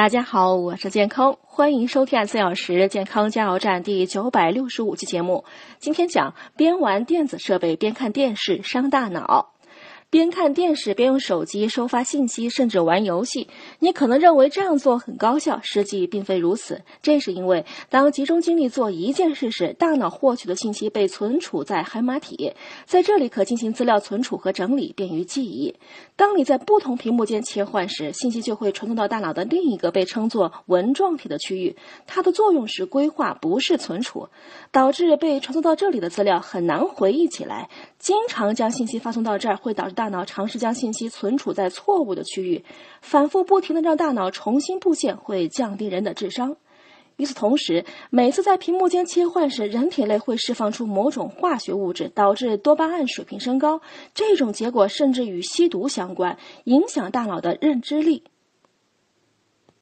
大家好，我是健康，欢迎收看四小时健康加油站第九百六十五期节目。今天讲边玩电子设备边看电视伤大脑。边看电视边用手机收发信息，甚至玩游戏，你可能认为这样做很高效，实际并非如此。这是因为，当集中精力做一件事时，大脑获取的信息被存储在海马体，在这里可进行资料存储和整理，便于记忆。当你在不同屏幕间切换时，信息就会传送到大脑的另一个被称作纹状体的区域，它的作用是规划，不是存储，导致被传送到这里的资料很难回忆起来。经常将信息发送到这儿，会导致大脑尝试将信息存储在错误的区域，反复不停的让大脑重新布线，会降低人的智商。与此同时，每次在屏幕间切换时，人体内会释放出某种化学物质，导致多巴胺水平升高。这种结果甚至与吸毒相关，影响大脑的认知力。